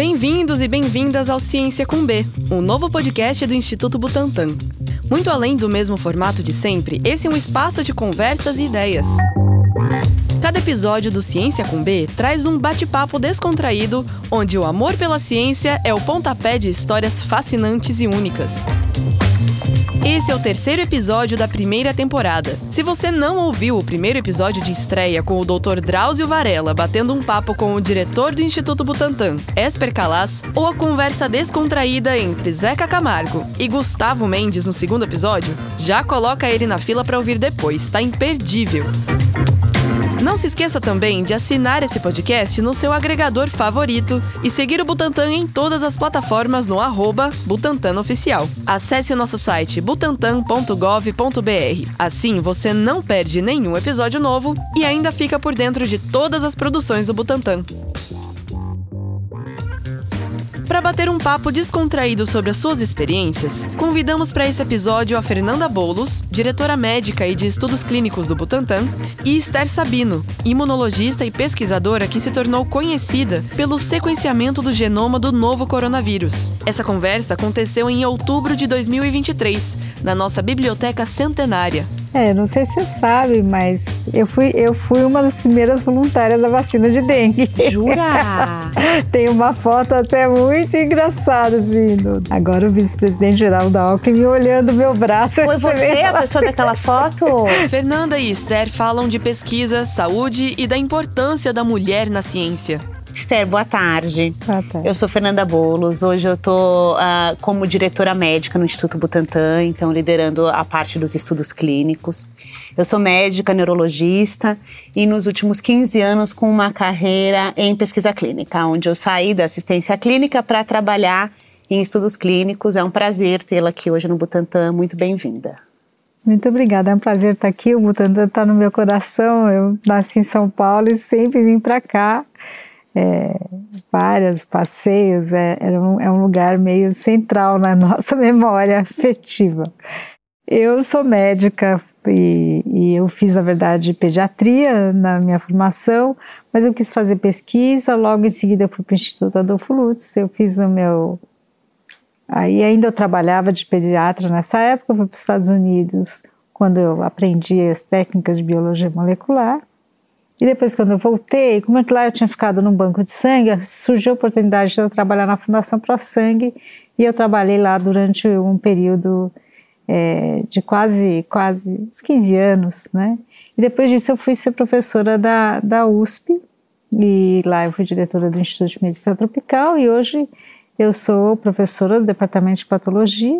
Bem-vindos e bem-vindas ao Ciência com B, um novo podcast do Instituto Butantan. Muito além do mesmo formato de sempre, esse é um espaço de conversas e ideias. Cada episódio do Ciência com B traz um bate-papo descontraído, onde o amor pela ciência é o pontapé de histórias fascinantes e únicas. Esse é o terceiro episódio da primeira temporada. Se você não ouviu o primeiro episódio de estreia com o Dr. Drauzio Varela batendo um papo com o diretor do Instituto Butantan, Esper Calas, ou a conversa descontraída entre Zeca Camargo e Gustavo Mendes no segundo episódio, já coloca ele na fila para ouvir depois, tá imperdível. Não se esqueça também de assinar esse podcast no seu agregador favorito e seguir o Butantan em todas as plataformas no arroba Butantan Oficial. Acesse o nosso site butantan.gov.br. Assim você não perde nenhum episódio novo e ainda fica por dentro de todas as produções do Butantan. Para bater um papo descontraído sobre as suas experiências, convidamos para esse episódio a Fernanda Bolos, diretora médica e de estudos clínicos do Butantan, e Esther Sabino, imunologista e pesquisadora que se tornou conhecida pelo sequenciamento do genoma do novo coronavírus. Essa conversa aconteceu em outubro de 2023, na nossa biblioteca centenária, é, não sei se você sabe, mas eu fui, eu fui uma das primeiras voluntárias da vacina de dengue. Jura? Tem uma foto até muito engraçada, assim. Do... Agora o vice-presidente geral da Alckmin olhando meu braço. Foi você a pessoa daquela foto? Fernanda e Esther falam de pesquisa, saúde e da importância da mulher na ciência. Esther, boa tarde. Boa tarde. Eu sou Fernanda Bolos. Hoje eu estou uh, como diretora médica no Instituto Butantan, então liderando a parte dos estudos clínicos. Eu sou médica, neurologista e nos últimos 15 anos com uma carreira em pesquisa clínica, onde eu saí da assistência clínica para trabalhar em estudos clínicos. É um prazer tê-la aqui hoje no Butantan. Muito bem-vinda. Muito obrigada, é um prazer estar aqui. O Butantan está no meu coração. Eu nasci em São Paulo e sempre vim para cá é, vários passeios, é, um, é um lugar meio central na nossa memória afetiva. Eu sou médica e, e, eu fiz, na verdade, pediatria na minha formação, mas eu quis fazer pesquisa, logo em seguida fui para o Instituto Adolfo Lutz, eu fiz o meu... Aí ainda eu trabalhava de pediatra nessa época, fui para os Estados Unidos quando eu aprendi as técnicas de biologia molecular, e depois, quando eu voltei, como é que lá eu tinha ficado num banco de sangue, surgiu a oportunidade de eu trabalhar na Fundação Pro Sangue e eu trabalhei lá durante um período é, de quase, quase uns 15 anos, né? E depois disso eu fui ser professora da, da USP e lá eu fui diretora do Instituto de Medicina Tropical e hoje eu sou professora do Departamento de Patologia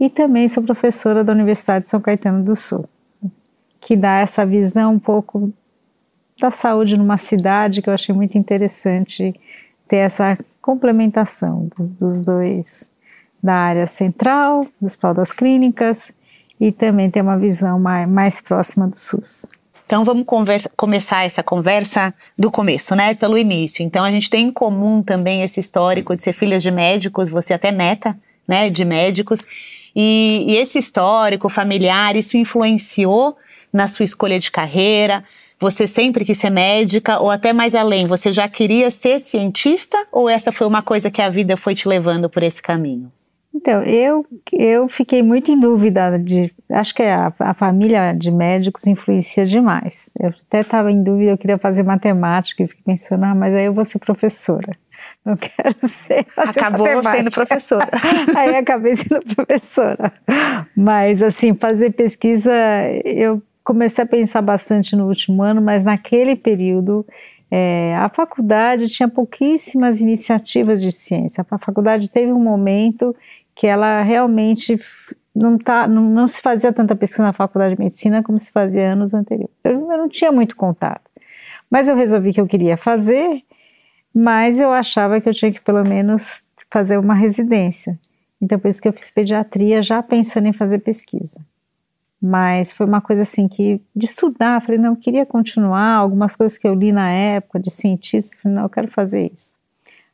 e também sou professora da Universidade de São Caetano do Sul, que dá essa visão um pouco da saúde numa cidade que eu achei muito interessante ter essa complementação dos, dos dois, da área central, do Hospital das Clínicas e também ter uma visão mais, mais próxima do SUS. Então vamos conversa, começar essa conversa do começo, né? Pelo início. Então a gente tem em comum também esse histórico de ser filhas de médicos, você até neta, né, de médicos. E, e esse histórico familiar, isso influenciou na sua escolha de carreira, você sempre quis ser médica ou até mais além? Você já queria ser cientista ou essa foi uma coisa que a vida foi te levando por esse caminho? Então, eu, eu fiquei muito em dúvida de. Acho que a, a família de médicos influencia demais. Eu até estava em dúvida, eu queria fazer matemática e fiquei pensando, ah, mas aí eu vou ser professora. Não quero ser. Acabou matemática. sendo professora. aí acabei sendo professora. Mas, assim, fazer pesquisa, eu comecei a pensar bastante no último ano, mas naquele período é, a faculdade tinha pouquíssimas iniciativas de ciência. A faculdade teve um momento que ela realmente não, tá, não, não se fazia tanta pesquisa na faculdade de medicina como se fazia anos anteriores. Então, eu não tinha muito contato. Mas eu resolvi que eu queria fazer, mas eu achava que eu tinha que pelo menos fazer uma residência. Então, por isso que eu fiz pediatria, já pensando em fazer pesquisa. Mas foi uma coisa assim que, de estudar, falei, não, eu queria continuar. Algumas coisas que eu li na época de cientista, falei, não, eu quero fazer isso.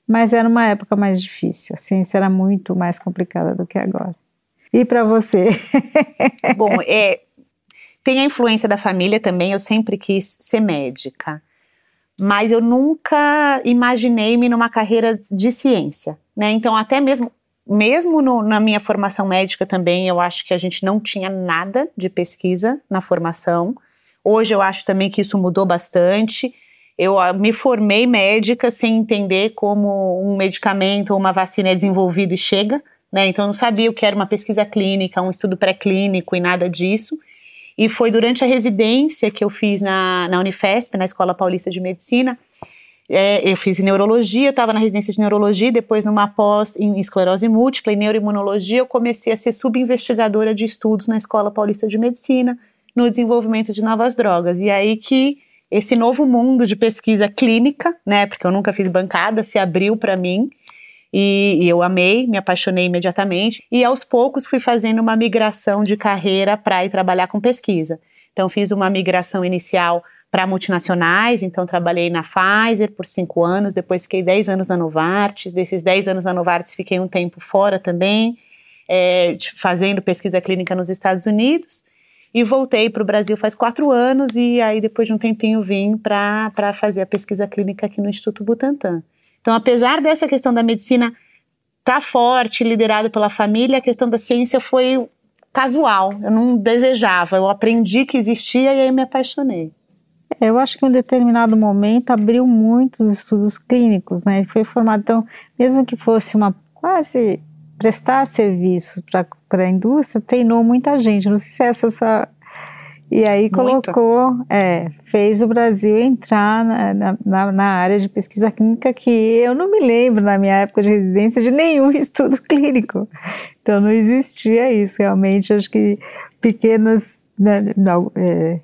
Mas era uma época mais difícil, a ciência era muito mais complicada do que agora. E para você? Bom, é, tem a influência da família também, eu sempre quis ser médica. mas eu nunca imaginei-me numa carreira de ciência, né? Então, até mesmo, mesmo no, na minha formação médica também, eu acho que a gente não tinha nada de pesquisa na formação. Hoje eu acho também que isso mudou bastante. Eu ah, me formei médica sem entender como um medicamento ou uma vacina é desenvolvido e chega, né? Então eu não sabia o que era uma pesquisa clínica, um estudo pré-clínico e nada disso. E foi durante a residência que eu fiz na, na Unifesp, na Escola Paulista de Medicina. É, eu fiz neurologia, estava na residência de neurologia, depois numa pós em esclerose múltipla e neuroimunologia, eu comecei a ser subinvestigadora de estudos na Escola Paulista de Medicina, no desenvolvimento de novas drogas. E aí que esse novo mundo de pesquisa clínica, né, porque eu nunca fiz bancada, se abriu para mim. E, e, eu amei, me apaixonei imediatamente. E aos poucos fui fazendo uma migração de carreira para ir trabalhar com pesquisa. Então, fiz uma migração inicial para multinacionais, então trabalhei na Pfizer por cinco anos, depois fiquei dez anos na Novartis, desses dez anos na Novartis fiquei um tempo fora também, é, fazendo pesquisa clínica nos Estados Unidos, e voltei para o Brasil faz quatro anos, e aí depois de um tempinho vim para fazer a pesquisa clínica aqui no Instituto Butantan. Então, apesar dessa questão da medicina tá forte, liderada pela família, a questão da ciência foi casual. Eu não desejava, eu aprendi que existia e aí me apaixonei. Eu acho que em um determinado momento abriu muitos estudos clínicos, né? Foi formado, então, mesmo que fosse uma quase prestar serviços para a indústria, treinou muita gente. Não sei se essa é essa e aí colocou, é, fez o Brasil entrar na, na, na, área de pesquisa clínica que eu não me lembro na minha época de residência de nenhum estudo clínico. Então não existia isso realmente. Acho que pequenas, né, não, é,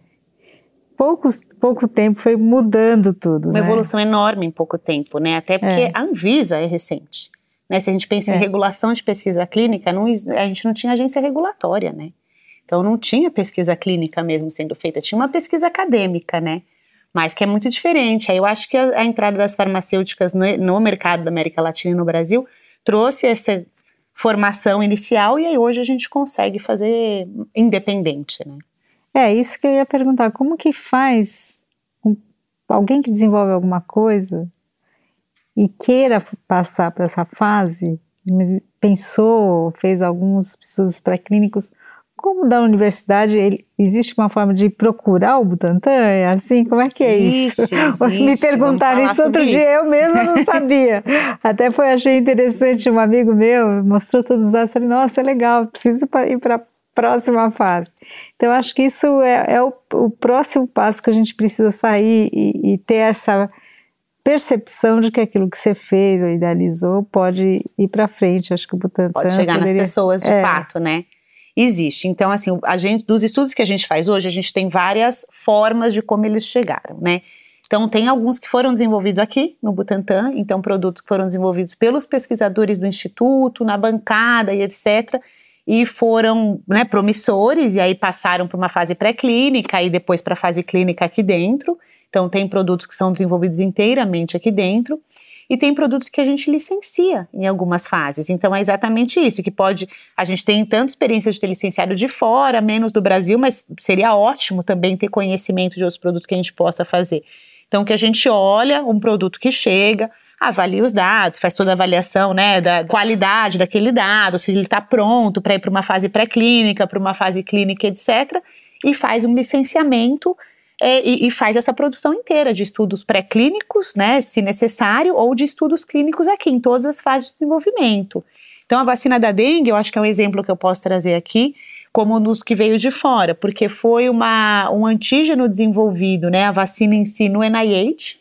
poucos, pouco tempo foi mudando tudo. Uma né? evolução enorme em pouco tempo, né? Até porque é. a Anvisa é recente. Né? Se a gente pensa em é. regulação de pesquisa clínica, não, a gente não tinha agência regulatória, né? Então não tinha pesquisa clínica mesmo sendo feita, tinha uma pesquisa acadêmica, né? Mas que é muito diferente. Aí eu acho que a, a entrada das farmacêuticas no, no, mercado da América Latina e no Brasil trouxe essa formação inicial e aí hoje a gente consegue fazer independente, né? É, isso que eu ia perguntar, como que faz alguém que desenvolve alguma coisa e queira passar para essa fase, pensou, fez alguns estudos pré-clínicos, como da universidade, ele, existe uma forma de procurar o Butantan? É assim? Como é que é isso? Existe, Me perguntaram isso outro isso. dia, eu mesma não sabia. Até foi, achei interessante, um amigo meu mostrou todos os dados, falei, nossa, é legal, preciso ir para próxima fase. Então, acho que isso é, é o, o, próximo passo que a gente precisa sair e, e ter essa percepção de que aquilo que você fez ou idealizou pode ir para frente. Acho que o Butantan pode chegar poderia, nas pessoas de é, fato, né? existe. Então, assim, a gente, dos estudos que a gente faz hoje, a gente tem várias formas de como eles chegaram, né? Então, tem alguns que foram desenvolvidos aqui no Butantan, então, produtos que foram desenvolvidos pelos pesquisadores do Instituto, na bancada e etc., e foram né, promissores, e aí passaram para uma fase pré-clínica e depois para a fase clínica aqui dentro. Então, tem produtos que são desenvolvidos inteiramente aqui dentro e tem produtos que a gente licencia em algumas fases. Então é exatamente isso, que pode. A gente tem tanto experiência de ter licenciado de fora, menos do Brasil, mas seria ótimo também ter conhecimento de outros produtos que a gente possa fazer. Então, que a gente olha um produto que chega, avalia os dados, faz toda a avaliação né, da qualidade daquele dado, se ele está pronto para ir para uma fase pré-clínica, para uma fase clínica, etc., e faz um licenciamento é, e, e, faz essa produção inteira de estudos pré-clínicos, né, se necessário, ou de estudos clínicos aqui, em todas as fases de desenvolvimento. Então, a vacina da dengue, eu acho que é um exemplo que eu posso trazer aqui, como um dos que veio de fora, porque foi uma, um antígeno desenvolvido, né, a vacina em si no NIH,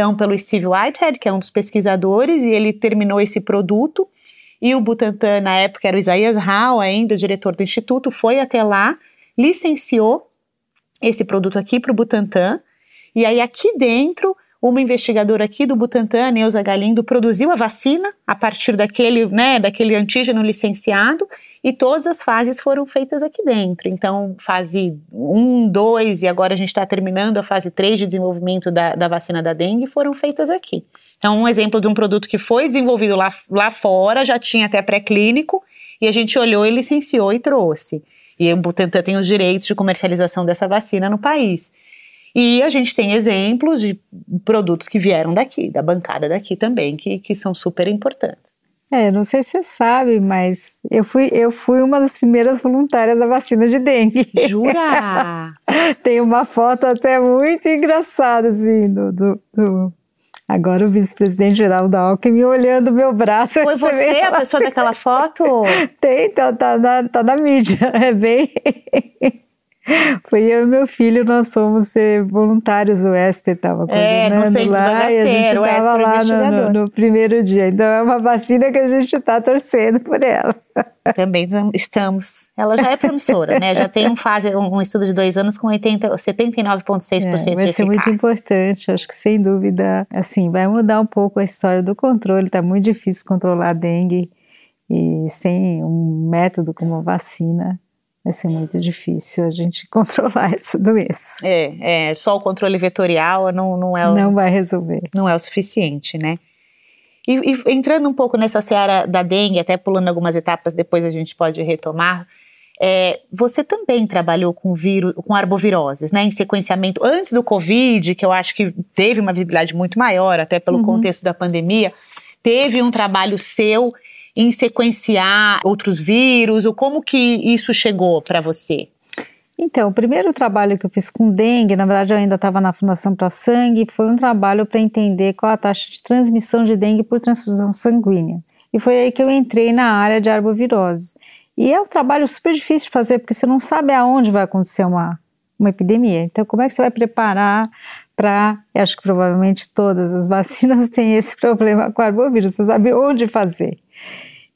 então pelo Steve Whitehead, que é um dos pesquisadores, e ele terminou esse produto, e o Butantan, na época era o Isaias Rao ainda, diretor do instituto, foi até lá, licenciou esse produto aqui para o Butantan. E aí, aqui dentro, uma investigadora aqui do Butantan, Neuza Galindo, produziu a vacina a partir daquele, né, daquele antígeno licenciado e todas as fases foram feitas aqui dentro. Então, fase 1, 2 e agora a gente está terminando a fase 3 de desenvolvimento da, da vacina da dengue foram feitas aqui. Então, um exemplo de um produto que foi desenvolvido lá, lá fora, já tinha até pré-clínico, e a gente olhou e licenciou e trouxe. E o Butantan tem os direitos de comercialização dessa vacina no país. E a gente tem exemplos de produtos que vieram daqui, da bancada daqui também, que, que são super importantes. É, não sei se você sabe, mas eu fui, eu fui uma das primeiras voluntárias da vacina de dengue. Jura? Tem uma foto até muito engraçada, assim, do, do, do Agora o vice-presidente geral da Alckmin olhando meu braço. Foi você a pessoa daquela foto? Tem, tá, tá, na, tá na mídia. É bem. Foi eu e meu filho, nós fomos voluntários, o ESP estava é, no centro lá, da HC, o ESP lá no, no, no, primeiro dia. Então é uma vacina que a gente está torcendo por ela. Também estamos. Ela já é promissora, né? Já tem um, fase, um estudo de dois anos com 79,6% é, de Vai ser muito importante, acho que sem dúvida, assim, vai mudar um pouco a história do controle. Está muito difícil controlar a dengue e sem um método como a vacina vai ser muito difícil a gente controlar essa doença. É, é só o controle vetorial não, não é o, não vai resolver. Não é o suficiente, né? E, e, entrando um pouco nessa seara da dengue, até pulando algumas etapas, depois a gente pode retomar. É, você também trabalhou com vírus, com arboviroses, né, em sequenciamento antes do Covid, que eu acho que teve uma visibilidade muito maior, até pelo uhum. contexto da pandemia. Teve um trabalho seu em sequenciar outros vírus? Ou como que isso chegou para você? Então, o primeiro trabalho que eu fiz com dengue, na verdade eu ainda estava na Fundação Pro Sangue, foi um trabalho para entender qual a taxa de transmissão de dengue por transfusão sanguínea. E foi aí que eu entrei na área de arbovirose. E é um trabalho super difícil de fazer, porque você não sabe aonde vai acontecer uma, uma epidemia. Então, como é que você vai preparar para. Acho que provavelmente todas as vacinas têm esse problema com arbovírus, você sabe onde fazer.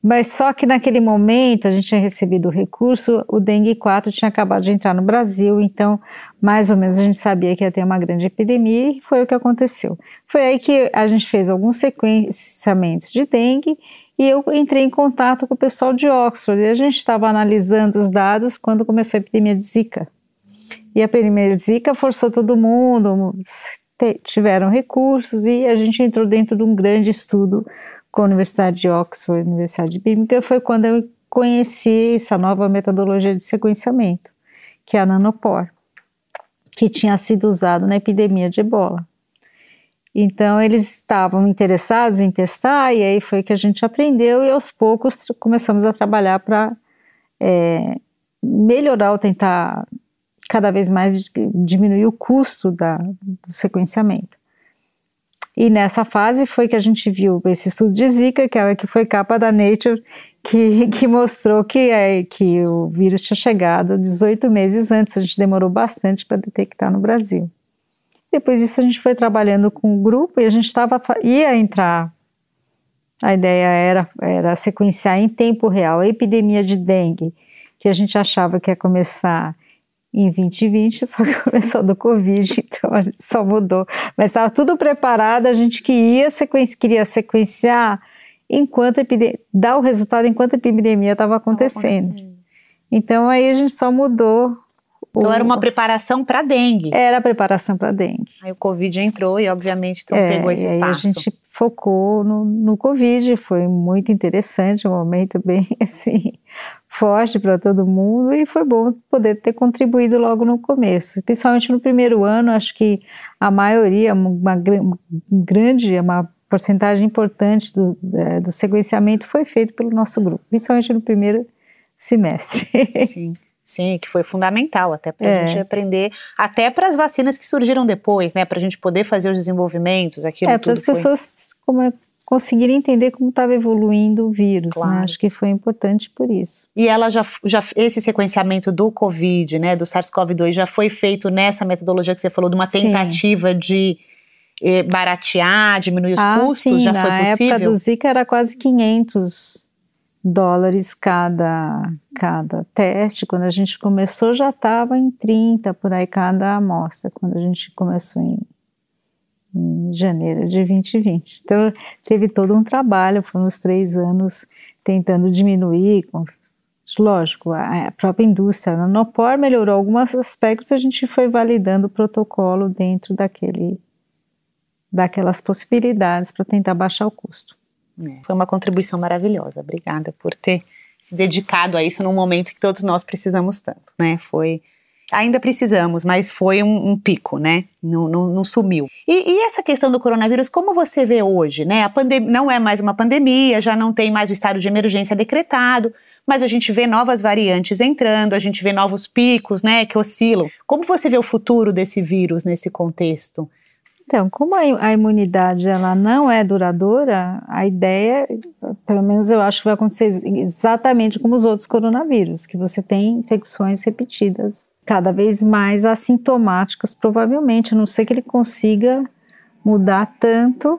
Mas só que naquele momento a gente tinha recebido o recurso, o dengue 4 tinha acabado de entrar no Brasil, então mais ou menos a gente sabia que ia ter uma grande epidemia e foi o que aconteceu. Foi aí que a gente fez alguns sequenciamentos de dengue e eu entrei em contato com o pessoal de Oxford e a gente estava analisando os dados quando começou a epidemia de Zika. E a epidemia de Zika forçou todo mundo, tiveram recursos e a gente entrou dentro de um grande estudo com a Universidade de Oxford, Universidade de Birmingham, foi quando eu conheci essa nova metodologia de sequenciamento, que é a nanopor, que tinha sido usado na epidemia de ebola. Então, eles estavam interessados em testar, e aí foi que a gente aprendeu, e aos poucos começamos a trabalhar para é, melhorar ou tentar cada vez mais diminuir o custo da, do sequenciamento. E nessa fase foi que a gente viu esse estudo de Zika, que, é, que foi capa da Nature, que, que mostrou que, é, que o vírus tinha chegado 18 meses antes, a gente demorou bastante para detectar no Brasil. Depois disso a gente foi trabalhando com o grupo e a gente tava, ia entrar, a ideia era, era sequenciar em tempo real a epidemia de dengue, que a gente achava que ia começar em 2020, só que começou do Covid, então a gente só mudou. Mas estava tudo preparado, a gente queria, sequenci queria sequenciar enquanto dar o resultado enquanto a epidemia estava acontecendo. acontecendo. Então aí a gente só mudou. Então o, era uma preparação para dengue. Era a preparação para dengue. Aí o Covid entrou e obviamente então é, pegou esse espaço. Aí a gente focou no, no Covid, foi muito interessante, um momento bem assim forte para todo mundo e foi bom poder ter contribuído logo no começo, principalmente no primeiro ano. Acho que a maioria, uma, grande, uma porcentagem importante do, é, do sequenciamento foi feito pelo nosso grupo, principalmente no primeiro semestre. Sim. Sim, que foi fundamental até para a é. gente aprender, até para as vacinas que surgiram depois, né? Para a gente poder fazer os desenvolvimentos, aquilo É, para as pessoas como é, conseguir entender como estava evoluindo o vírus, né? claro. né? Acho que foi importante por isso. E ela já, já esse sequenciamento do COVID, né, do SARS-CoV-2 já foi feito nessa metodologia que você falou de uma tentativa sim. de eh, baratear, diminuir os ah, custos, sim, já foi possível? Na época do Zika era quase 500 dólares cada cada teste. Quando a gente começou já estava em 30 por aí cada amostra, quando a gente começou em em janeiro de 2020. Então, teve todo um trabalho, foram uns três anos tentando diminuir, lógico, a, a própria indústria. A Nanopor melhorou alguns aspectos, a gente foi validando o protocolo dentro daquele, daquelas possibilidades para tentar baixar o custo. É, foi uma contribuição maravilhosa. Obrigada por ter se dedicado a isso num momento que todos nós precisamos tanto, né? Foi ainda precisamos, mas foi um, um pico, né? Não, não, não sumiu. E, e, essa questão do coronavírus, como você vê hoje, né? A não é mais uma pandemia, já não tem mais o estado de emergência decretado, mas a gente vê novas variantes entrando, a gente vê novos picos, né, que oscilam. Como você vê o futuro desse vírus nesse contexto? Então, como a imunidade ela não é duradoura, a ideia, pelo menos eu acho que vai acontecer exatamente como os outros coronavírus, que você tem infecções repetidas, cada vez mais assintomáticas, provavelmente, a não ser que ele consiga mudar tanto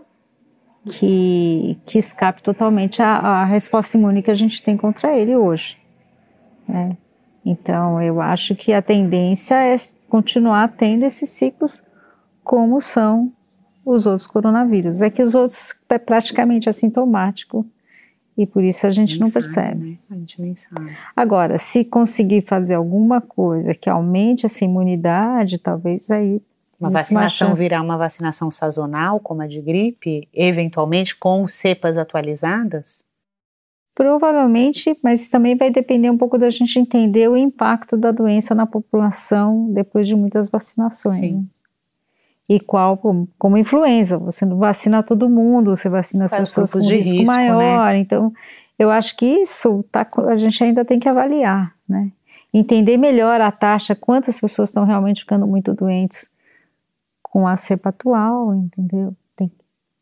que, que escape totalmente a, a resposta imune que a gente tem contra ele hoje. Né? Então, eu acho que a tendência é continuar tendo esses ciclos como são os outros coronavírus. É que os outros é praticamente assintomático e por isso a gente não sabe, percebe. Né? A gente nem sabe. Agora, se conseguir fazer alguma coisa que aumente essa imunidade, talvez aí uma vacinação uma virar uma vacinação sazonal, como a de gripe, eventualmente com cepas atualizadas? Provavelmente, mas também vai depender um pouco da gente entender o impacto da doença na população depois de muitas vacinações. Sim. Né? E qual como, influenza. Você não vacina todo mundo, você vacina as Faz pessoas com risco, risco né? maior. Né? Então, eu acho que isso tá, a gente ainda tem que avaliar, né? Entender melhor a taxa, quantas pessoas estão realmente ficando muito doentes com a cepa atual, entendeu? Tem,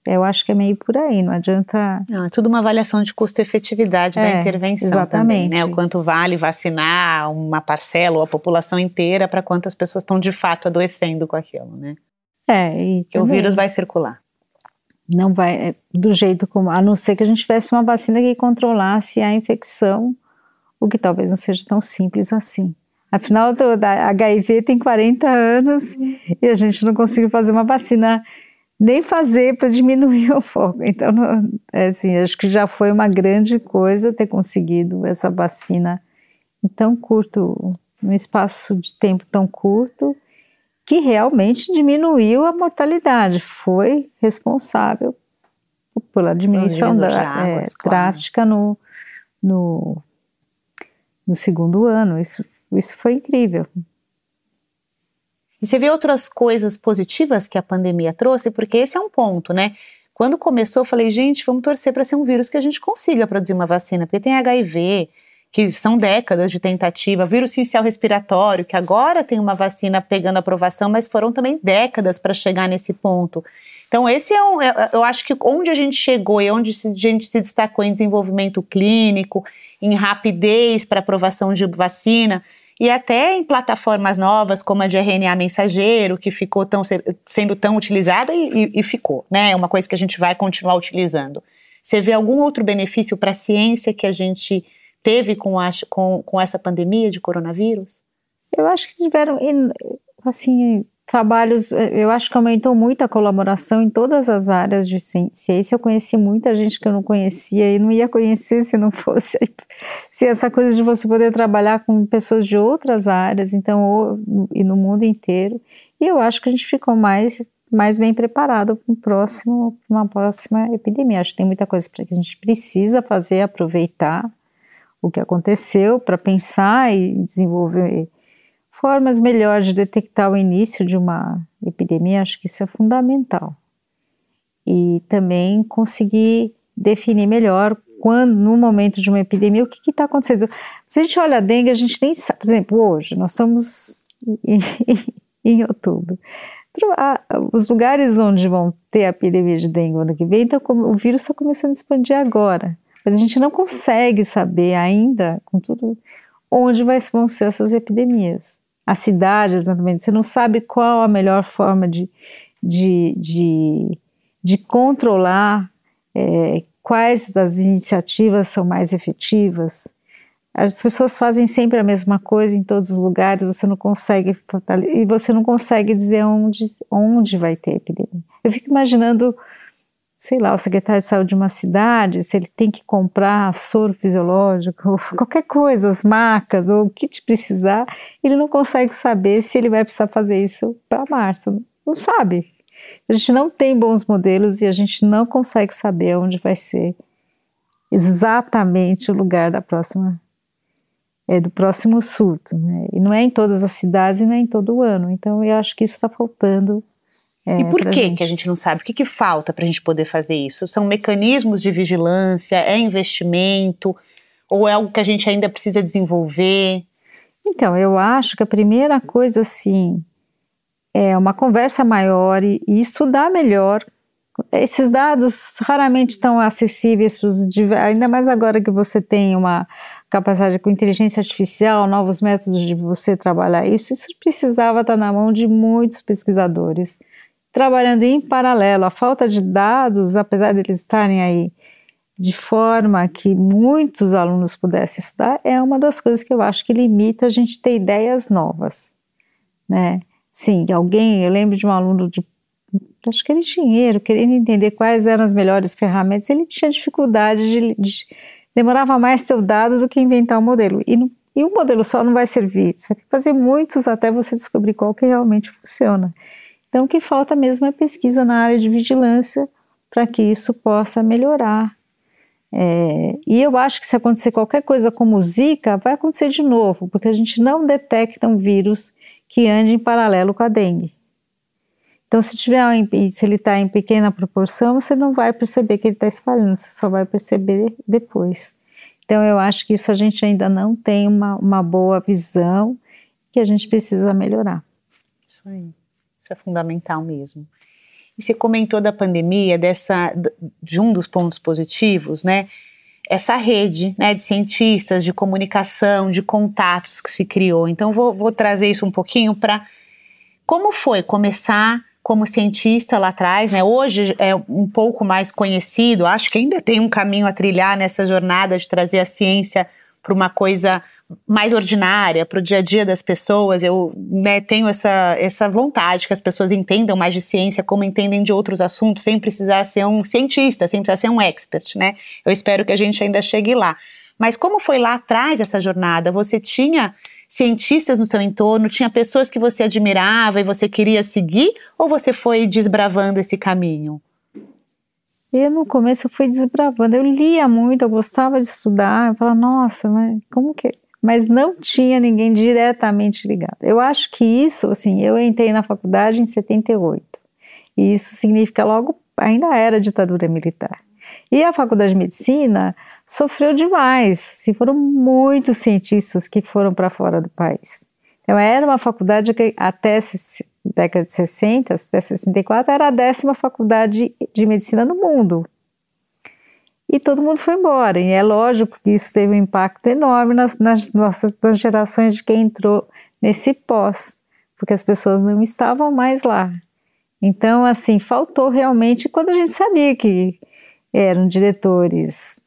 eu acho que é meio por aí, não adianta. Não, é tudo uma avaliação de custo-efetividade é, da intervenção exatamente. também, né? O quanto vale vacinar uma parcela ou a população inteira para quantas pessoas estão de fato adoecendo com aquilo, né? É, que o vírus vai circular. Não vai, é, do jeito como, a não ser que a gente tivesse uma vacina que controlasse a infecção, o que talvez não seja tão simples assim. Afinal, a HIV tem 40 anos e a gente não conseguiu fazer uma vacina nem fazer para diminuir o foco. Então, não, é assim, acho que já foi uma grande coisa ter conseguido essa vacina em tão curto, num espaço de tempo tão curto que realmente diminuiu a mortalidade, foi responsável pela diminuição da, é, drástica no, no, no segundo ano. Isso, isso foi incrível. E você vê outras coisas positivas que a pandemia trouxe? Porque esse é um ponto, né? Quando começou, eu falei, gente, vamos torcer para ser um vírus que a gente consiga produzir uma vacina, porque tem HIV, que são décadas de tentativa, vírus sincicial respiratório, que agora tem uma vacina pegando aprovação, mas foram também décadas para chegar nesse ponto. Então, esse é um, é, eu acho que onde a gente chegou e onde a gente se destacou em desenvolvimento clínico, em rapidez para aprovação de vacina, e até em plataformas novas como a de RNA mensageiro, que ficou tão, sendo tão utilizada e, e, e ficou, né? É uma coisa que a gente vai continuar utilizando. Você vê algum outro benefício para a ciência que a gente teve com, a, com, com essa pandemia de coronavírus? Eu acho que tiveram, assim, trabalhos, eu acho que aumentou muito a colaboração em todas as áreas de ciência. Eu conheci muita gente que eu não conhecia e não ia conhecer se não fosse se essa coisa de você poder trabalhar com pessoas de outras áreas, então e no mundo inteiro. E eu acho que a gente ficou mais mais bem preparado para um próximo, uma próxima epidemia. Acho que tem muita coisa que a gente precisa fazer, aproveitar o que aconteceu para pensar e desenvolver formas melhores de detectar o início de uma epidemia, acho que isso é fundamental. E também conseguir definir melhor quando, no momento de uma epidemia, o que está acontecendo. Se a gente olha a dengue, a gente nem sabe. Por exemplo, hoje, nós estamos em, em outubro. Os lugares onde vão ter a epidemia de dengue no ano que vem, então o vírus está começando a expandir agora. Mas a gente não consegue saber ainda, com tudo, onde vão ser essas epidemias. As cidades, exatamente, você não sabe qual a melhor forma de, de, de, de controlar, é, quais das iniciativas são mais efetivas. As pessoas fazem sempre a mesma coisa em todos os lugares, você não consegue e você não consegue dizer onde, onde vai ter epidemia. Eu fico imaginando sei lá, o secretário de saúde de uma cidade, se ele tem que comprar soro fisiológico, qualquer coisa, as marcas, ou o que te precisar, ele não consegue saber se ele vai precisar fazer isso para março. Não sabe. A gente não tem bons modelos e a gente não consegue saber onde vai ser exatamente o lugar da próxima é, do próximo surto. Né? E não é em todas as cidades e não é em todo o ano. Então, eu acho que isso está faltando. É, e por que, gente. que a gente não sabe? O que, que falta para a gente poder fazer isso? São mecanismos de vigilância? É investimento? Ou é algo que a gente ainda precisa desenvolver? Então, eu acho que a primeira coisa, assim, é uma conversa maior e, e estudar melhor. Esses dados raramente estão acessíveis para os ainda mais agora que você tem uma capacidade com inteligência artificial, novos métodos de você trabalhar isso, isso precisava estar na mão de muitos pesquisadores, trabalhando em paralelo. A falta de dados, apesar de eles estarem aí de forma que muitos alunos pudessem estudar, é uma das coisas que eu acho que limita a gente ter ideias novas, né? Sim, alguém, eu lembro de um aluno de acho que era engenheiro, querendo entender quais eram as melhores ferramentas, ele tinha dificuldade de, de demorava mais o dado do que inventar um modelo. E, e um modelo só não vai servir. Você vai ter que fazer muitos até você descobrir qual que realmente funciona. Então, o que falta mesmo é pesquisa na área de vigilância para que isso possa melhorar. É, e eu acho que se acontecer qualquer coisa como Zika, vai acontecer de novo, porque a gente não detecta um vírus que ande em paralelo com a dengue. Então, se, tiver, se ele está em pequena proporção, você não vai perceber que ele está espalhando, você só vai perceber depois. Então, eu acho que isso a gente ainda não tem uma, uma boa visão que a gente precisa melhorar. Isso aí. Isso é fundamental mesmo. E você comentou da pandemia, dessa, de um dos pontos positivos, né? Essa rede né, de cientistas, de comunicação, de contatos que se criou. Então, vou, vou trazer isso um pouquinho para como foi começar como cientista lá atrás, né? Hoje é um pouco mais conhecido, acho que ainda tem um caminho a trilhar nessa jornada de trazer a ciência para uma coisa mais ordinária, para o dia a dia das pessoas. Eu né, tenho essa, essa vontade que as pessoas entendam mais de ciência como entendem de outros assuntos, sem precisar ser um cientista, sem precisar ser um expert, né? Eu espero que a gente ainda chegue lá. Mas como foi lá atrás essa jornada? Você tinha cientistas no seu entorno? Tinha pessoas que você admirava e você queria seguir? Ou você foi desbravando esse caminho? Eu no começo fui desbravando. Eu lia muito, eu gostava de estudar. Eu falava, nossa, mas como que. Mas não tinha ninguém diretamente ligado. Eu acho que isso, assim, eu entrei na faculdade em 78. E isso significa logo, ainda era ditadura militar. E a faculdade de medicina, sofreu demais. Se foram muitos cientistas que foram para fora do país. Então, era uma faculdade que até década de 60, até 64, era a décima faculdade de medicina no mundo. E todo mundo foi embora. E é lógico que isso teve um impacto enorme nas, nas nossas nas gerações de quem entrou nesse pós, porque as pessoas não estavam mais lá. Então, assim, faltou realmente quando a gente sabia que eram diretores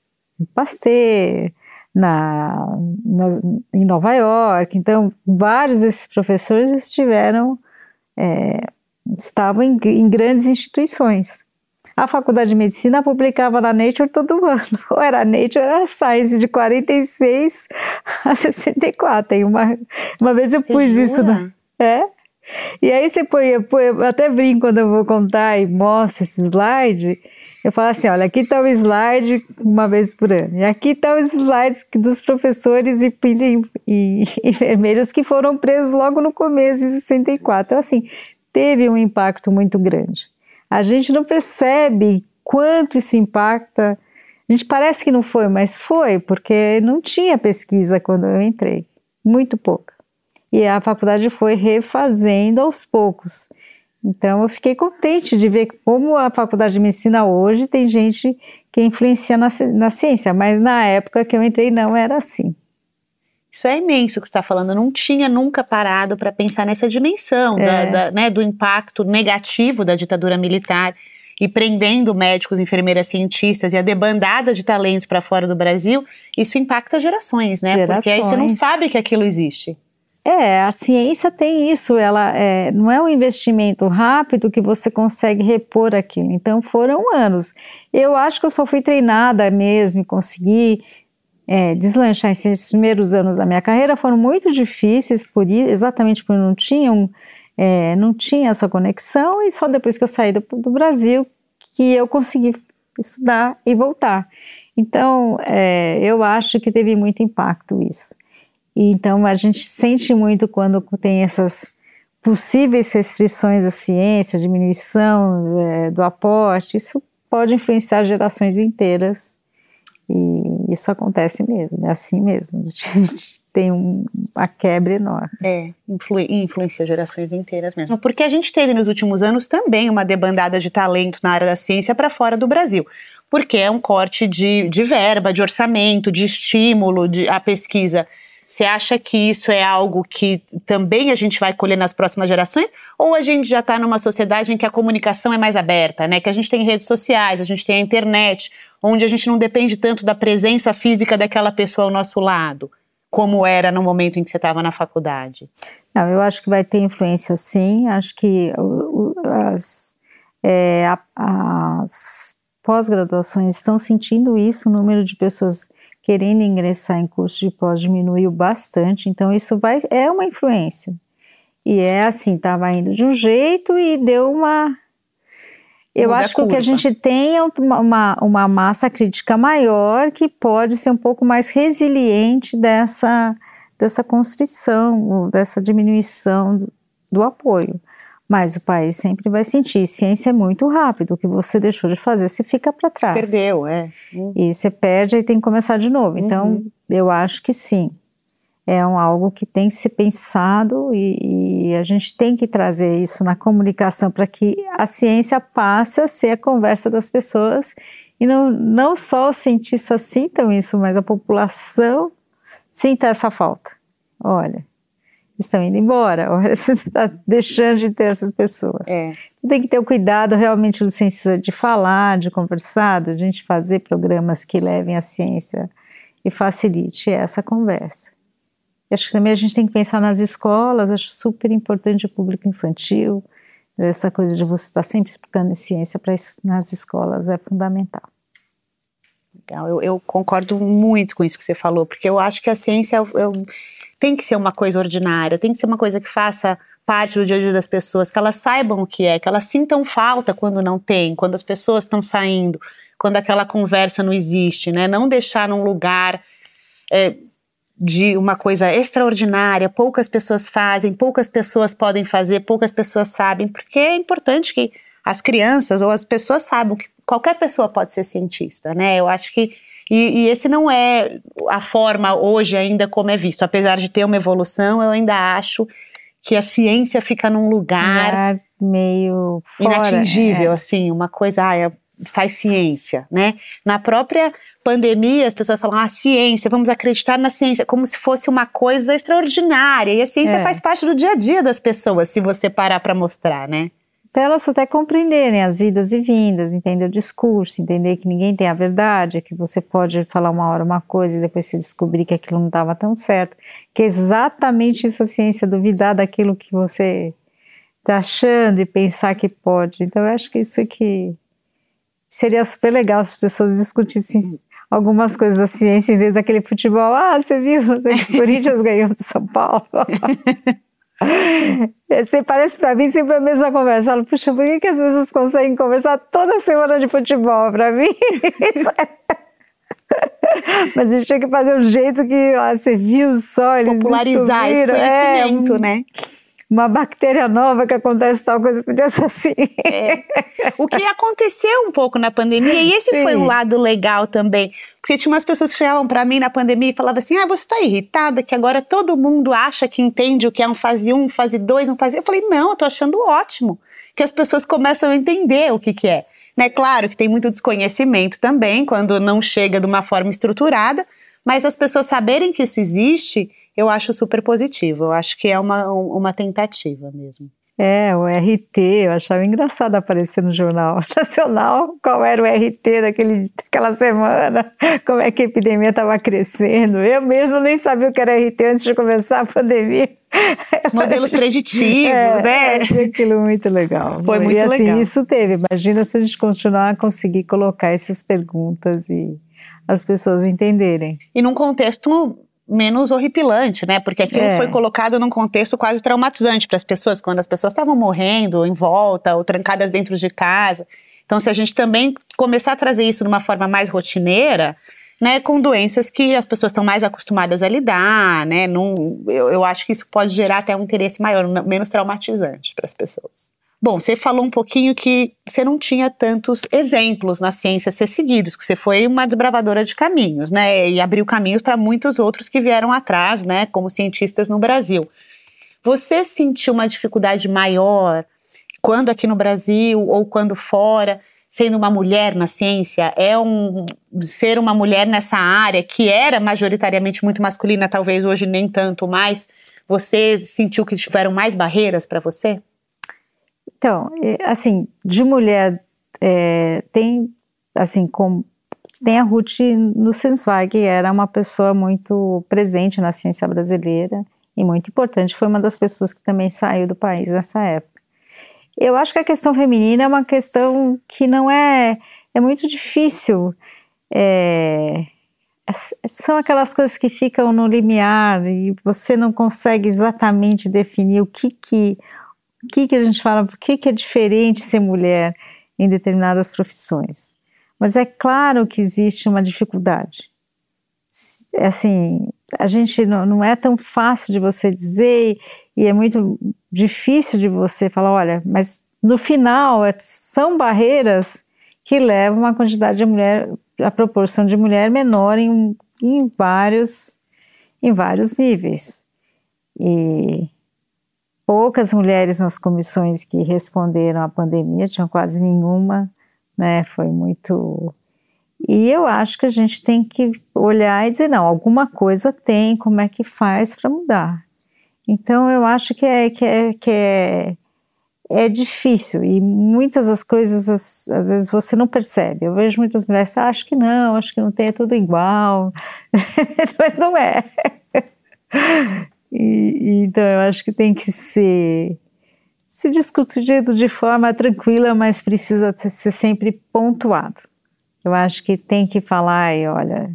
Pasteur, na, na, em Nova York. Então, vários desses professores estiveram, é, estavam em, em, grandes instituições. A Faculdade de Medicina publicava na Nature todo ano, ou era Nature, ou era Science, de 46 a 64. E uma, uma vez eu você pus jura? isso. Na, é? E aí você põe, põe, eu até brinco quando eu vou contar e mostro esse slide, eu falo assim, olha, aqui está o slide uma vez por ano, e aqui estão tá os slides dos professores e, e, e, enfermeiros que foram presos logo no começo, em 64. Então, assim, teve um impacto muito grande. A gente não percebe quanto isso impacta. A gente parece que não foi, mas foi, porque não tinha pesquisa quando eu entrei, muito pouca. E a faculdade foi refazendo aos poucos. Então eu fiquei contente de ver como a faculdade de medicina hoje tem gente que influencia na, na ciência, mas na época que eu entrei não era assim. Isso é imenso que você está falando. Eu não tinha nunca parado para pensar nessa dimensão é. da, da, né, do impacto negativo da ditadura militar e prendendo médicos, enfermeiras, cientistas e a debandada de talentos para fora do Brasil. Isso impacta gerações, né? Gerações. Porque aí você não sabe que aquilo existe. É, a ciência tem isso, ela é, não é um investimento rápido que você consegue repor aquilo. Então foram anos. Eu acho que eu só fui treinada mesmo, consegui é, deslanchar esses primeiros anos da minha carreira foram muito difíceis, por exatamente porque não tinham, é, não tinha essa conexão e só depois que eu saí do, do Brasil que eu consegui estudar e voltar. Então, é, eu acho que teve muito impacto isso. E então a gente sente muito quando tem essas possíveis restrições à ciência, diminuição é, do aporte, isso pode influenciar gerações inteiras. E isso acontece mesmo, é assim mesmo. tem um, uma quebra enorme. É, influ, influencia gerações inteiras mesmo. Porque a gente teve nos últimos anos também uma debandada de talentos na área da ciência para fora do Brasil. Porque é um corte de, de verba, de orçamento, de estímulo de, à pesquisa. Você acha que isso é algo que também a gente vai colher nas próximas gerações? Ou a gente já está numa sociedade em que a comunicação é mais aberta, né? Que a gente tem redes sociais, a gente tem a internet, onde a gente não depende tanto da presença física daquela pessoa ao nosso lado como era no momento em que você estava na faculdade? Não, eu acho que vai ter influência sim. Acho que as, é, as pós-graduações estão sentindo isso, o número de pessoas querendo ingressar em curso de pós diminuiu bastante, então isso vai é uma influência. E é assim, estava indo de um jeito e deu uma eu acho que o que a gente tem é uma, uma massa crítica maior que pode ser um pouco mais resiliente dessa, dessa constrição, dessa diminuição do, do apoio. Mas o país sempre vai sentir. Ciência é muito rápido. O que você deixou de fazer, você fica para trás. Perdeu, é. E você perde e tem que começar de novo. Então, uhum. eu acho que sim é um, algo que tem que ser pensado e, e, a gente tem que trazer isso na comunicação para que a ciência passe a ser a conversa das pessoas e não, não só os cientistas sintam isso, mas a população sinta essa falta. Olha, estão indo embora, olha, você está deixando de ter essas pessoas. É. Tem que ter o cuidado realmente do cientista de falar, de conversar, de a gente fazer programas que levem a ciência e facilite essa conversa. Acho que também a gente tem que pensar nas escolas, acho super importante o público infantil, essa coisa de você estar sempre explicando ciência nas escolas é fundamental. Legal, eu, eu, concordo muito com isso que você falou, porque eu acho que a ciência eu, eu, tem que ser uma coisa ordinária, tem que ser uma coisa que faça parte do dia a dia das pessoas, que elas saibam o que é, que elas sintam falta quando não tem, quando as pessoas estão saindo, quando aquela conversa não existe, né? Não deixar num lugar é, de uma coisa extraordinária, poucas pessoas fazem, poucas pessoas podem fazer, poucas pessoas sabem, porque é importante que as crianças ou as pessoas saibam que qualquer pessoa pode ser cientista, né? Eu acho que e, e, esse não é a forma hoje ainda como é visto, apesar de ter uma evolução, eu ainda acho que a ciência fica num lugar, meio fora, inatingível, é. assim, uma coisa, ah, faz ciência, né? Na própria pandemia, as pessoas falam, ah, ciência, vamos acreditar na ciência, como se fosse uma coisa extraordinária. E a ciência é. faz parte do dia a dia das pessoas, se você parar para mostrar, né? Para elas até compreenderem as idas e vindas, entender o discurso, entender que ninguém tem a verdade, que você pode falar uma hora uma coisa e depois se descobrir que aquilo não estava tão certo, que é exatamente isso a ciência, duvidar daquilo que você está achando e pensar que pode. Então eu acho que isso que seria super legal se as pessoas discutissem algumas coisas da ciência em vez daquele futebol. Ah, você viu? O Corinthians ganhou do São Paulo. Você parece para mim sempre a mesma conversa. Eu falo, puxa, por que, que as pessoas conseguem conversar toda semana de futebol? Para mim, Mas a gente tinha que fazer um jeito que ó, você viu só, eles Popularizar esse é, conhecimento, é, né? Uma bactéria nova que acontece tal coisa, podia ser assim. É. O que aconteceu um pouco na pandemia, e esse Sim. foi um lado legal também, porque tinha umas pessoas que chegavam para mim na pandemia e falavam assim: ah, você está irritada que agora todo mundo acha que entende o que é um fase 1, um, fase 2, um fase. Eu falei: não, eu tô achando ótimo que as pessoas começam a entender o que, que é. Né? Claro que tem muito desconhecimento também, quando não chega de uma forma estruturada, mas as pessoas saberem que isso existe eu acho super positivo. Eu acho que é uma, uma tentativa mesmo. É, o RT, eu achava engraçado aparecer no Jornal Nacional qual era o RT daquele, daquela semana, como é que a epidemia estava crescendo. Eu mesmo nem sabia o que era RT antes de começar a pandemia. Modelos preditivos, é, né? Achei aquilo muito legal. Foi muito e, assim, legal. Isso teve. Imagina se a gente continuar a conseguir colocar essas perguntas e as pessoas entenderem. E num contexto menos horripilante, né? Porque aquilo é. foi colocado num contexto quase traumatizante para as pessoas, quando as pessoas estavam morrendo em volta ou trancadas dentro de casa. Então, se a gente também começar a trazer isso de uma forma mais rotineira, né, com doenças que as pessoas estão mais acostumadas a lidar, né? Num, eu, eu acho que isso pode gerar até um interesse maior, menos traumatizante para as pessoas. Bom, você falou um pouquinho que você não tinha tantos exemplos na ciência a ser seguidos, que você foi uma desbravadora de caminhos, né? E abriu caminhos para muitos outros que vieram atrás, né? Como cientistas no Brasil. Você sentiu uma dificuldade maior quando aqui no Brasil ou quando fora, sendo uma mulher na ciência? É um ser uma mulher nessa área que era majoritariamente muito masculina, talvez hoje nem tanto mais. Você sentiu que tiveram mais barreiras para você? Então, assim, de mulher é, tem, assim, tem a Ruth Nussensweig, que era uma pessoa muito presente na ciência brasileira e muito importante, foi uma das pessoas que também saiu do país nessa época. Eu acho que a questão feminina é uma questão que não é, é muito difícil, é, são aquelas coisas que ficam no limiar e você não consegue exatamente definir o que que o que, que a gente fala, por que, que é diferente ser mulher em determinadas profissões. Mas é claro que existe uma dificuldade. É assim, a gente não, não é tão fácil de você dizer e é muito difícil de você falar, olha, mas no final é, são barreiras que levam uma quantidade de mulher, a proporção de mulher menor em, em vários, em vários níveis. E poucas mulheres nas comissões que responderam à pandemia, tinham quase nenhuma, né? Foi muito. E eu acho que a gente tem que olhar e dizer: não, alguma coisa tem, como é que faz para mudar? Então eu acho que é, que é, que é, é difícil e muitas das coisas às, às vezes você não percebe. Eu vejo muitas mulheres, ah, acho que não, acho que não tem, é tudo igual, mas não é. E, então eu acho que tem que ser se discutido de forma tranquila, mas precisa ser sempre pontuado. Eu acho que tem que falar e olha,